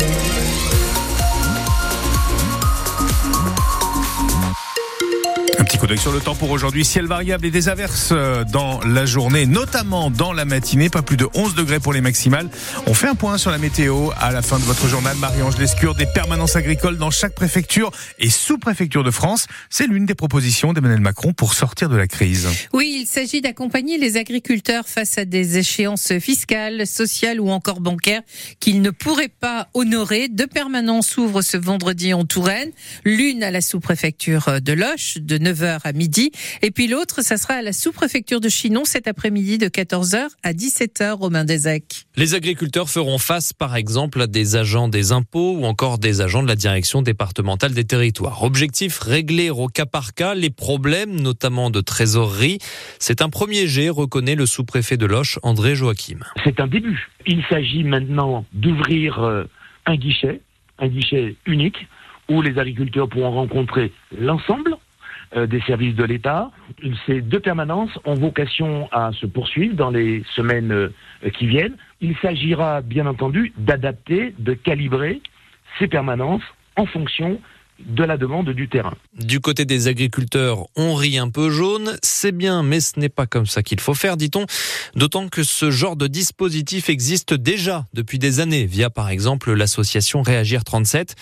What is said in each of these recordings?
Thank you. Sur le temps pour aujourd'hui. Ciel variable et des averses euh, dans la journée, notamment dans la matinée. Pas plus de 11 degrés pour les maximales. On fait un point sur la météo à la fin de votre journal. Marie-Ange Lescure, des permanences agricoles dans chaque préfecture et sous-préfecture de France. C'est l'une des propositions d'Emmanuel Macron pour sortir de la crise. Oui, il s'agit d'accompagner les agriculteurs face à des échéances fiscales, sociales ou encore bancaires qu'ils ne pourraient pas honorer. Deux permanences s'ouvrent ce vendredi en Touraine. L'une à la sous-préfecture de Loche de 9h à midi. Et puis l'autre, ça sera à la sous-préfecture de Chinon cet après-midi de 14h à 17h, Romain Desec. Les agriculteurs feront face, par exemple, à des agents des impôts ou encore des agents de la direction départementale des territoires. Objectif, régler au cas par cas les problèmes, notamment de trésorerie. C'est un premier jet, reconnaît le sous-préfet de Loche, André Joachim. C'est un début. Il s'agit maintenant d'ouvrir euh, un guichet, un guichet unique, où les agriculteurs pourront rencontrer l'ensemble des services de l'État. Ces deux permanences ont vocation à se poursuivre dans les semaines euh, qui viennent. Il s'agira bien entendu d'adapter, de calibrer ces permanences en fonction de la demande du terrain. Du côté des agriculteurs, on rit un peu jaune, c'est bien, mais ce n'est pas comme ça qu'il faut faire, dit-on, d'autant que ce genre de dispositif existe déjà depuis des années, via par exemple l'association Réagir 37.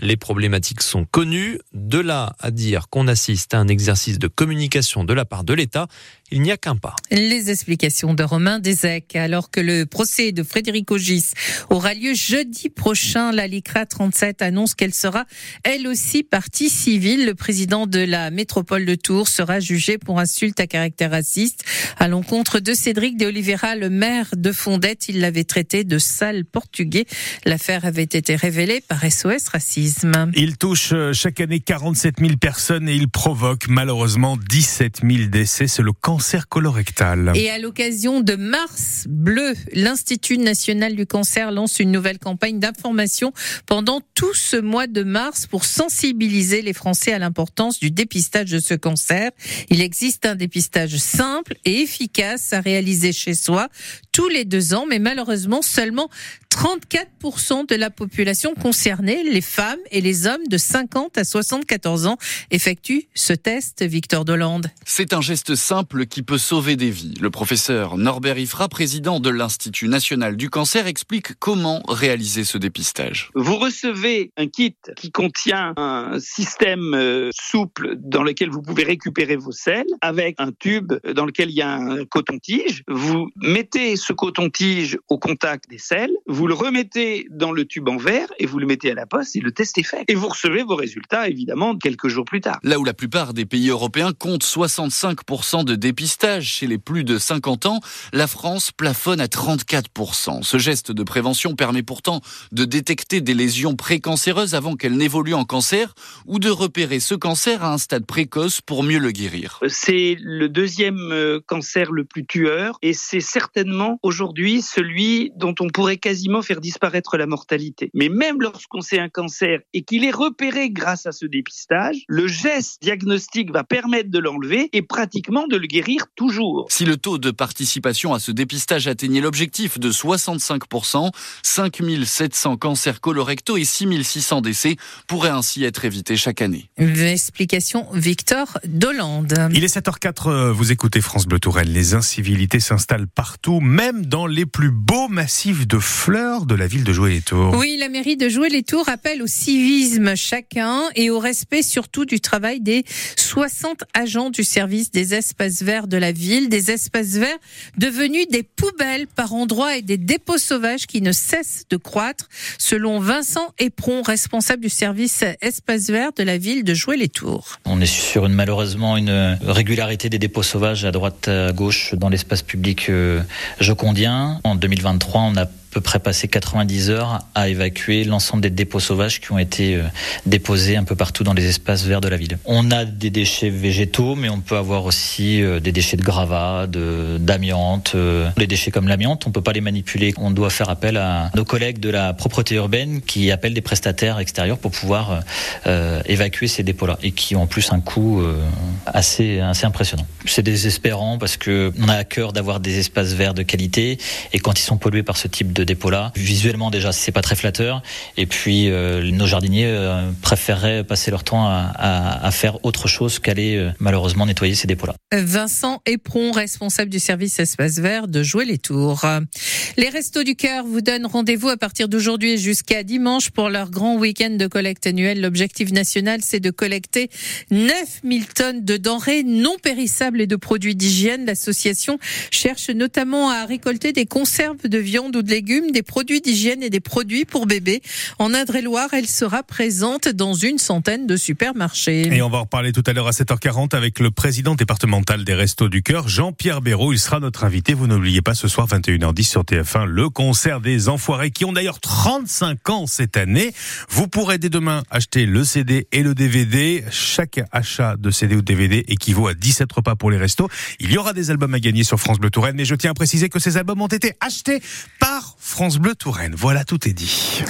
Les problématiques sont connues, de là à dire qu'on assiste à un exercice de communication de la part de l'État, il n'y a qu'un pas. Les explications de Romain Desec, alors que le procès de Frédéric Ogis aura lieu jeudi prochain, la LICRA 37 annonce qu'elle sera elle aussi partie civile. Le président de la métropole de Tours sera jugé pour insulte à caractère raciste à l'encontre de Cédric de Oliveira, le maire de Fondette. Il l'avait traité de sale portugais. L'affaire avait été révélée par SOS Racisme. Il touche euh, chaque année 47 000 personnes et il provoque malheureusement 17 000 décès. C'est le cancer colorectal. Et à l'occasion de Mars Bleu, l'Institut national du cancer lance une nouvelle campagne d'information pendant tout ce mois de mars pour sensibiliser sensibiliser les Français à l'importance du dépistage de ce cancer. Il existe un dépistage simple et efficace à réaliser chez soi tous les deux ans, mais malheureusement seulement 34% de la population concernée, les femmes et les hommes de 50 à 74 ans, effectuent ce test, Victor Dolande. C'est un geste simple qui peut sauver des vies. Le professeur Norbert Ifra, président de l'Institut national du cancer, explique comment réaliser ce dépistage. Vous recevez un kit qui contient un système euh, souple dans lequel vous pouvez récupérer vos selles avec un tube dans lequel il y a un coton-tige. Vous mettez ce coton-tige au contact des selles, vous le remettez dans le tube en verre et vous le mettez à la poste et le test est fait. Et vous recevez vos résultats, évidemment, quelques jours plus tard. Là où la plupart des pays européens comptent 65% de dépistage chez les plus de 50 ans, la France plafonne à 34%. Ce geste de prévention permet pourtant de détecter des lésions précancéreuses avant qu'elles n'évoluent en cancer ou de repérer ce cancer à un stade précoce pour mieux le guérir. C'est le deuxième euh, cancer le plus tueur et c'est certainement aujourd'hui celui dont on pourrait quasiment faire disparaître la mortalité. Mais même lorsqu'on sait un cancer et qu'il est repéré grâce à ce dépistage, le geste diagnostique va permettre de l'enlever et pratiquement de le guérir toujours. Si le taux de participation à ce dépistage atteignait l'objectif de 65%, 5700 cancers colorectaux et 6600 décès pourraient ainsi être évités chaque année. explication Victor Dolande. Il est 7h04, euh, vous écoutez France Bleu Tourelle. Les incivilités s'installent partout, même dans les plus beaux massifs de fleurs de la ville de Jouer-les-Tours. Oui, la mairie de Jouer-les-Tours appelle au civisme chacun et au respect surtout du travail des 60 agents du service des espaces verts de la ville, des espaces verts devenus des poubelles par endroits et des dépôts sauvages qui ne cessent de croître, selon Vincent Éperon, responsable du service espaces verts de la ville de Jouer-les-Tours. On est sur une, malheureusement une régularité des dépôts sauvages à droite à gauche dans l'espace public euh, En 2023, on a peu près passé 90 heures à évacuer l'ensemble des dépôts sauvages qui ont été euh, déposés un peu partout dans les espaces verts de la ville. On a des déchets végétaux, mais on peut avoir aussi euh, des déchets de gravats, d'amiante. Euh. Les déchets comme l'amiante, on peut pas les manipuler. On doit faire appel à nos collègues de la propreté urbaine qui appellent des prestataires extérieurs pour pouvoir évacuer ces dépôts-là et qui ont en plus un coût assez, assez impressionnant. C'est désespérant parce que on a à cœur d'avoir des espaces verts de qualité et quand ils sont pollués par ce type de dépôt là. Visuellement déjà, c'est pas très flatteur. Et puis nos jardiniers préféreraient passer leur temps à, faire autre chose qu'aller malheureusement nettoyer ces dépôts là. Vincent Epron, responsable du service espace vert de Jouer les Tours. Les Restos du Cœur vous donnent rendez-vous à partir d'aujourd'hui jusqu'à dimanche pour leur grand week-end de collecte annuel. L'objectif national, c'est de collecter 9000 tonnes de denrées non périssables et de produits d'hygiène. L'association cherche notamment à récolter des conserves de viande ou de légumes, des produits d'hygiène et des produits pour bébés. En Indre-et-Loire, elle sera présente dans une centaine de supermarchés. Et on va en reparler tout à l'heure à 7h40 avec le président départemental des Restos du Cœur, Jean-Pierre Béraud. Il sera notre invité. Vous n'oubliez pas ce soir 21h10 sur TF1 le concert des Enfoirés qui ont d'ailleurs 35 ans cette année. Vous pourrez dès demain acheter le CD et le DVD. Chaque achat de CD ou DVD équivaut à 17 repas pour les restos. Il y aura des albums à gagner sur France Bleu Touraine, mais je tiens à préciser que ces albums ont été achetés par France Bleu Touraine. Voilà, tout est dit.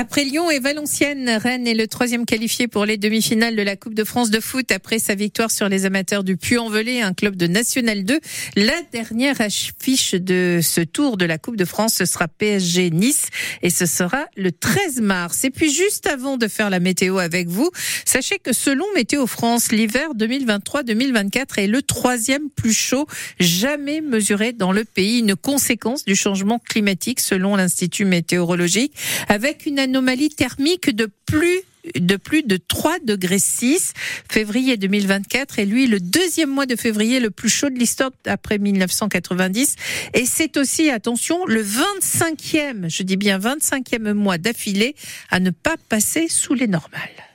Après Lyon et Valenciennes, Rennes est le troisième qualifié pour les demi-finales de la Coupe de France de foot après sa victoire sur les amateurs du Puy-en-Velay, un club de National 2. La dernière affiche de ce tour de la Coupe de France, ce sera PSG Nice et ce sera le 13 mars. Et puis juste avant de faire la météo avec vous, sachez que selon Météo France, l'hiver 2023-2024 est le troisième plus chaud jamais mesuré dans le pays, une conséquence du changement climatique selon l'Institut météorologique, avec une anomalie thermique de plus de plus de 3 degrés 6. Février 2024 est lui le deuxième mois de février le plus chaud de l'histoire après 1990. Et c'est aussi, attention, le 25e, je dis bien 25e mois d'affilée à ne pas passer sous les normales.